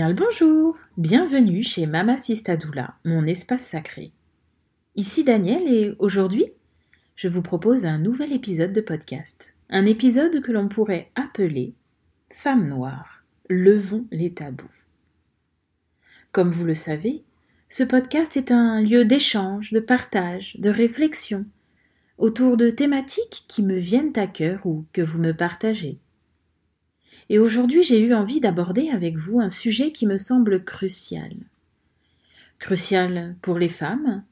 Bien le bonjour, bienvenue chez Mama Sistadoula, mon espace sacré. Ici Daniel et aujourd'hui, je vous propose un nouvel épisode de podcast. Un épisode que l'on pourrait appeler Femmes noires, levons les tabous. Comme vous le savez, ce podcast est un lieu d'échange, de partage, de réflexion autour de thématiques qui me viennent à cœur ou que vous me partagez. Et aujourd'hui, j'ai eu envie d'aborder avec vous un sujet qui me semble crucial. Crucial pour les femmes,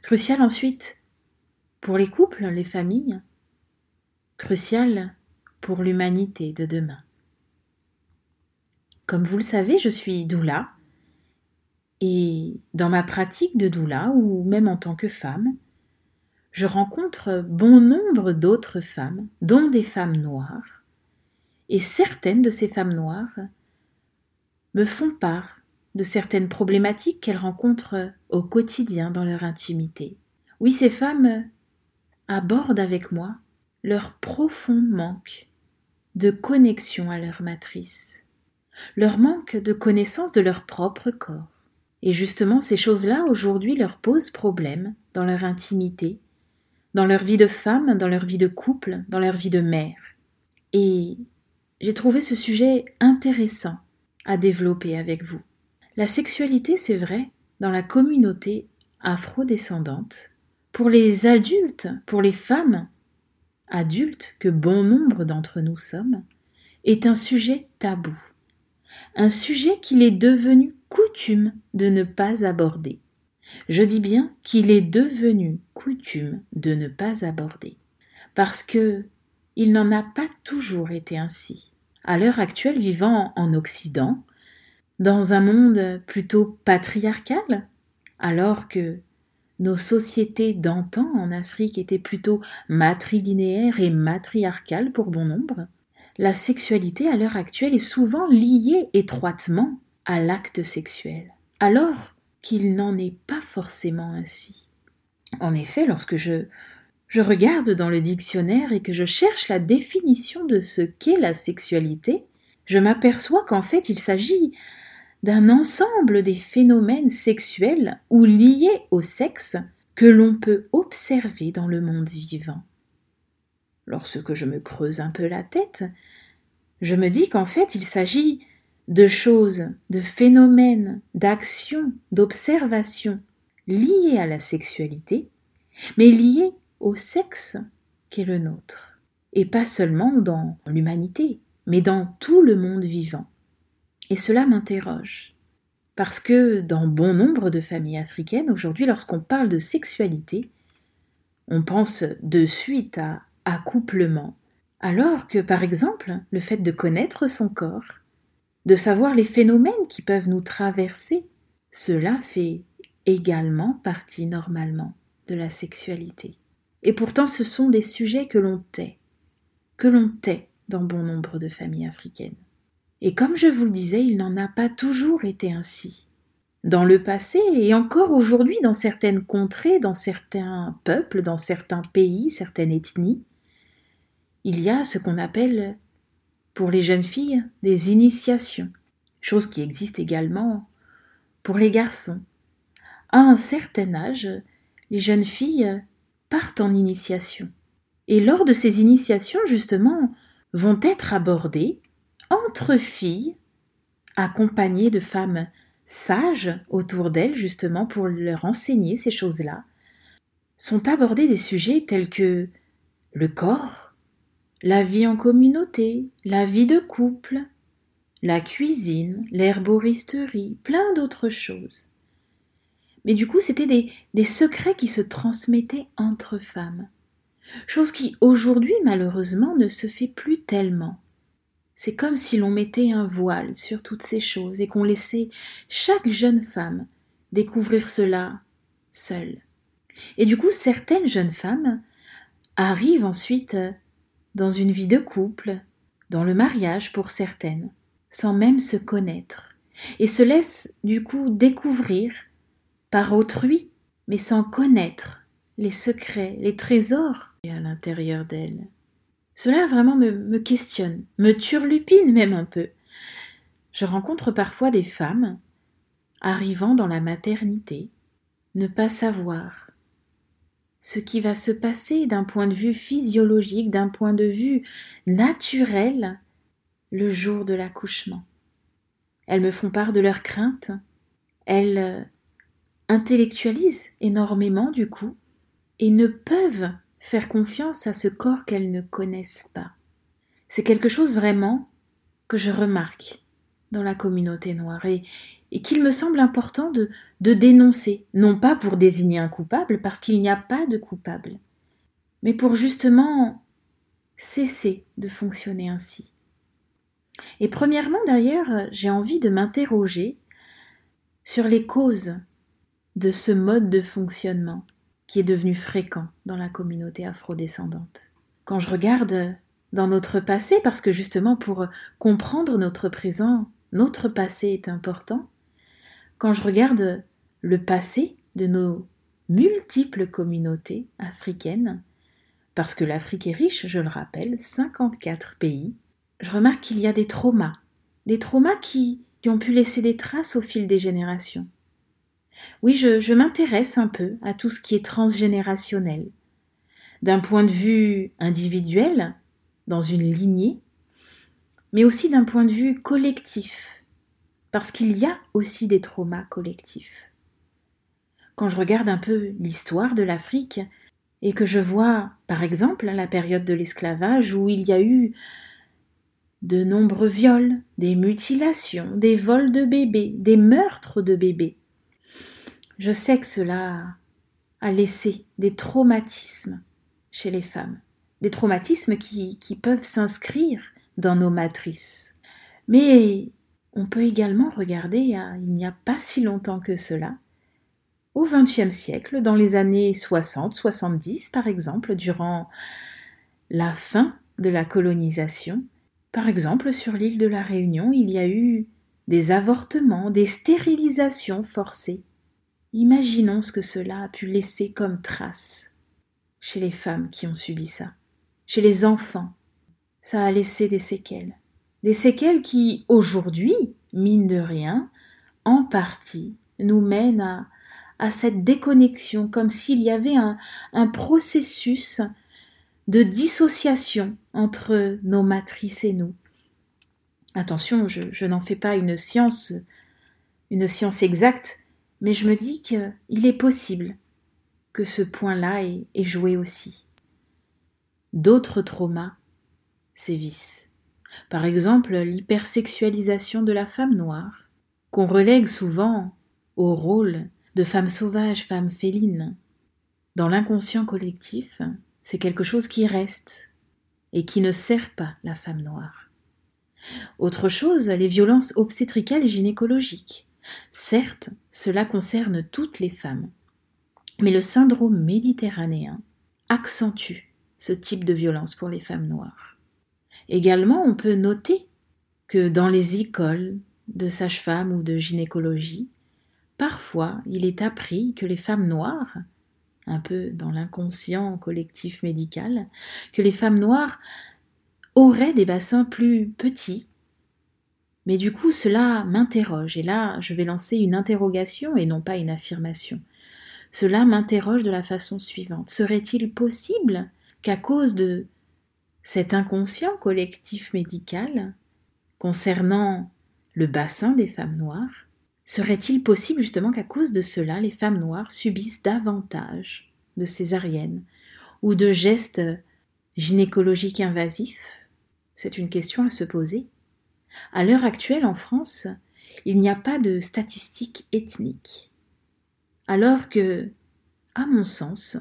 crucial ensuite pour les couples, les familles, crucial pour l'humanité de demain. Comme vous le savez, je suis doula, et dans ma pratique de doula, ou même en tant que femme, je rencontre bon nombre d'autres femmes, dont des femmes noires, et certaines de ces femmes noires me font part de certaines problématiques qu'elles rencontrent au quotidien dans leur intimité. Oui, ces femmes abordent avec moi leur profond manque de connexion à leur matrice, leur manque de connaissance de leur propre corps. Et justement, ces choses-là, aujourd'hui, leur posent problème dans leur intimité, dans leur vie de femme, dans leur vie de couple, dans leur vie de mère. Et j'ai trouvé ce sujet intéressant à développer avec vous. La sexualité, c'est vrai, dans la communauté afro-descendante, pour les adultes, pour les femmes adultes, que bon nombre d'entre nous sommes, est un sujet tabou, un sujet qu'il est devenu coutume de ne pas aborder. Je dis bien qu'il est devenu coutume de ne pas aborder, parce que il n'en a pas toujours été ainsi à l'heure actuelle vivant en Occident, dans un monde plutôt patriarcal, alors que nos sociétés d'antan en Afrique étaient plutôt matrilinéaires et matriarcales pour bon nombre, la sexualité à l'heure actuelle est souvent liée étroitement à l'acte sexuel, alors qu'il n'en est pas forcément ainsi. En effet, lorsque je je regarde dans le dictionnaire et que je cherche la définition de ce qu'est la sexualité, je m'aperçois qu'en fait il s'agit d'un ensemble des phénomènes sexuels ou liés au sexe que l'on peut observer dans le monde vivant. Lorsque je me creuse un peu la tête, je me dis qu'en fait il s'agit de choses, de phénomènes, d'actions, d'observations liées à la sexualité, mais liées au sexe qu'est le nôtre, et pas seulement dans l'humanité, mais dans tout le monde vivant. Et cela m'interroge, parce que dans bon nombre de familles africaines, aujourd'hui, lorsqu'on parle de sexualité, on pense de suite à accouplement, alors que, par exemple, le fait de connaître son corps, de savoir les phénomènes qui peuvent nous traverser, cela fait également partie normalement de la sexualité. Et pourtant ce sont des sujets que l'on tait, que l'on tait dans bon nombre de familles africaines. Et comme je vous le disais, il n'en a pas toujours été ainsi. Dans le passé et encore aujourd'hui dans certaines contrées, dans certains peuples, dans certains pays, certaines ethnies, il y a ce qu'on appelle pour les jeunes filles des initiations, chose qui existe également pour les garçons. À un certain âge, les jeunes filles partent en initiation. Et lors de ces initiations, justement, vont être abordées entre filles, accompagnées de femmes sages autour d'elles, justement, pour leur enseigner ces choses-là, sont abordés des sujets tels que le corps, la vie en communauté, la vie de couple, la cuisine, l'herboristerie, plein d'autres choses. Mais du coup, c'était des, secrets qui se transmettaient entre femmes. Chose qui, aujourd'hui, malheureusement, ne se fait plus tellement. C'est comme si l'on mettait un voile sur toutes ces choses et qu'on laissait chaque jeune femme découvrir cela seule. Et du coup, certaines jeunes femmes arrivent ensuite dans une vie de couple, dans le mariage pour certaines, sans même se connaître, et se laissent du coup découvrir par autrui, mais sans connaître les secrets, les trésors à l'intérieur d'elle. Cela vraiment me, me questionne, me turlupine même un peu. Je rencontre parfois des femmes arrivant dans la maternité, ne pas savoir ce qui va se passer d'un point de vue physiologique, d'un point de vue naturel, le jour de l'accouchement. Elles me font part de leurs craintes, elles intellectualisent énormément du coup, et ne peuvent faire confiance à ce corps qu'elles ne connaissent pas. C'est quelque chose vraiment que je remarque dans la communauté noire et, qu'il me semble important de dénoncer, non pas pour désigner un coupable, parce qu'il n'y a pas de coupable, mais pour justement cesser de fonctionner ainsi. Et premièrement, d'ailleurs, j'ai envie de m'interroger sur les causes de ce mode de fonctionnement qui est devenu fréquent dans la communauté afrodescendante. Quand je regarde dans notre passé, parce que justement pour comprendre notre présent, notre passé est important, quand je regarde le passé de nos multiples communautés africaines, parce que l'Afrique est riche, je le rappelle, 54 pays, je remarque qu'il y a des traumas, des traumas qui, qui, ont pu laisser des traces au fil des générations. Oui, je, m'intéresse un peu à tout ce qui est transgénérationnel. D'un point de vue individuel, dans une lignée, mais aussi d'un point de vue collectif, parce qu'il y a aussi des traumas collectifs. Quand je regarde un peu l'histoire de l'Afrique, et que je vois, par exemple, la période de l'esclavage où il y a eu de nombreux viols, des mutilations, des vols de bébés, des meurtres de bébés. Je sais que cela a laissé des traumatismes chez les femmes, des traumatismes qui, peuvent s'inscrire dans nos matrices. Mais on peut également regarder il n'y a pas si longtemps que cela, au XXe siècle, dans les années 60-70 par exemple, durant la fin de la colonisation, par exemple, sur l'île de la Réunion, il y a eu des avortements, des stérilisations forcées. Imaginons ce que cela a pu laisser comme trace chez les femmes qui ont subi ça, chez les enfants. Ça a laissé des séquelles. Des séquelles qui, aujourd'hui, mine de rien, en partie, nous mènent à, cette déconnexion, comme s'il y avait un, un processus de dissociation entre nos matrices et nous. Attention, je, n'en fais pas une science, une science exacte, mais je me dis qu'il est possible que ce point-là ait, joué aussi. D'autres traumas sévissent. Par exemple, l'hypersexualisation de la femme noire, qu'on relègue souvent au rôle de femme sauvage, femme féline. Dans l'inconscient collectif, c'est quelque chose qui reste et qui ne sert pas la femme noire. Autre chose, les violences obstétricales et gynécologiques. Certes, cela concerne toutes les femmes, mais le syndrome méditerranéen accentue ce type de violence pour les femmes noires. Également, on peut noter que dans les écoles de sage-femme ou de gynécologie, parfois il est appris que les femmes noires un peu dans l'inconscient collectif médical, que les femmes noires auraient des bassins plus petits. Mais du coup, cela m'interroge, et là, je vais lancer une interrogation et non pas une affirmation. Cela m'interroge de la façon suivante. Serait-il possible qu'à cause de cet inconscient collectif médical concernant le bassin des femmes noires, Serait-il possible justement qu'à cause de cela, les femmes noires subissent davantage de césariennes ou de gestes gynécologiques invasifs? C'est une question à se poser. À l'heure actuelle, en France, il n'y a pas de statistiques ethniques. Alors que, à mon sens,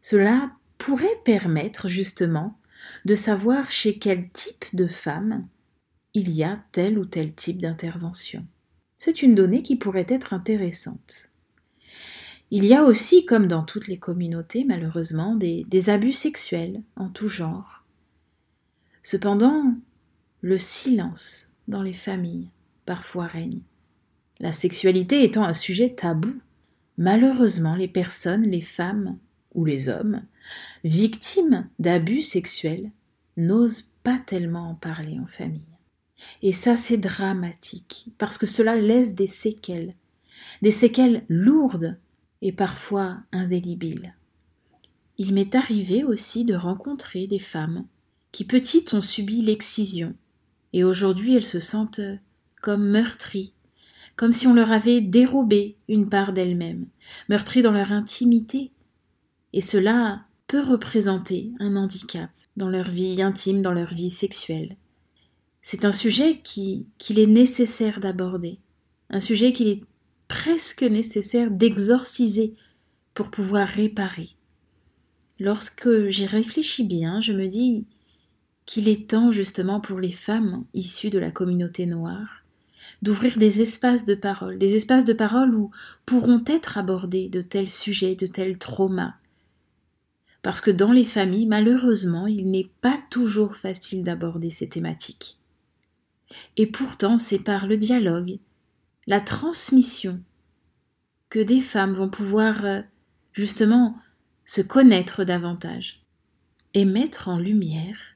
cela pourrait permettre justement de savoir chez quel type de femme il y a tel ou tel type d'intervention c'est une donnée qui pourrait être intéressante. Il y a aussi, comme dans toutes les communautés malheureusement, des, abus sexuels en tout genre. Cependant, le silence dans les familles parfois règne. La sexualité étant un sujet tabou, malheureusement les personnes, les femmes ou les hommes, victimes d'abus sexuels, n'osent pas tellement en parler en famille. Et ça, c'est dramatique, parce que cela laisse des séquelles, des séquelles lourdes et parfois indélébiles. Il m'est arrivé aussi de rencontrer des femmes qui petites ont subi l'excision, et aujourd'hui elles se sentent comme meurtries, comme si on leur avait dérobé une part d'elles-mêmes, meurtries dans leur intimité, et cela peut représenter un handicap dans leur vie intime, dans leur vie sexuelle. C'est un sujet qu'il est nécessaire d'aborder, un sujet qu'il est presque nécessaire d'exorciser pour pouvoir réparer. Lorsque j'y réfléchis bien, je me dis qu'il est temps justement pour les femmes issues de la communauté noire d'ouvrir des espaces de parole, des espaces de parole où pourront être abordés de tels sujets, de tels traumas. Parce que dans les familles, malheureusement, il n'est pas toujours facile d'aborder ces thématiques. Et pourtant, c'est par le dialogue, la transmission, que des femmes vont pouvoir euh, justement se connaître davantage et mettre en lumière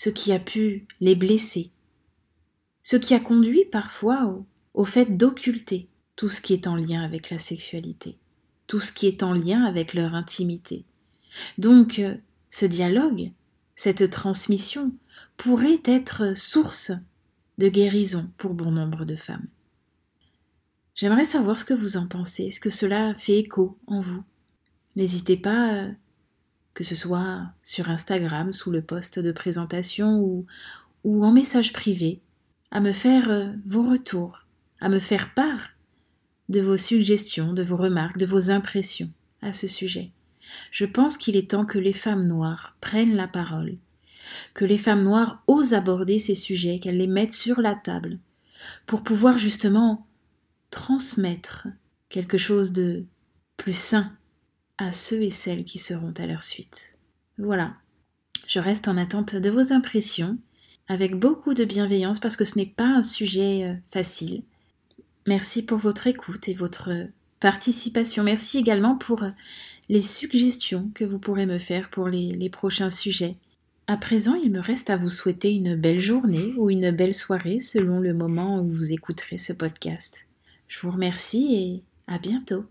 ce qui a pu les blesser, ce qui a conduit parfois au, fait d'occulter tout ce qui est en lien avec la sexualité, tout ce qui est en lien avec leur intimité. Donc, euh, ce dialogue, cette transmission, pourrait être source de guérison pour bon nombre de femmes. J'aimerais savoir ce que vous en pensez, est-ce que cela fait écho en vous? N'hésitez pas, euh, que ce soit sur Instagram sous le post de présentation ou, ou en message privé, à me faire euh, vos retours, à me faire part de vos suggestions, de vos remarques, de vos impressions à ce sujet. Je pense qu'il est temps que les femmes noires prennent la parole que les femmes noires osent aborder ces sujets, qu'elles les mettent sur la table, pour pouvoir justement transmettre quelque chose de plus sain à ceux et celles qui seront à leur suite. Voilà, je reste en attente de vos impressions, avec beaucoup de bienveillance parce que ce n'est pas un sujet euh, facile. Merci pour votre écoute et votre participation. Merci également pour euh, les suggestions que vous pourrez me faire pour les, les prochains sujets. À présent, il me reste à vous souhaiter une belle journée ou une belle soirée selon le moment où vous écouterez ce podcast. Je vous remercie et à bientôt.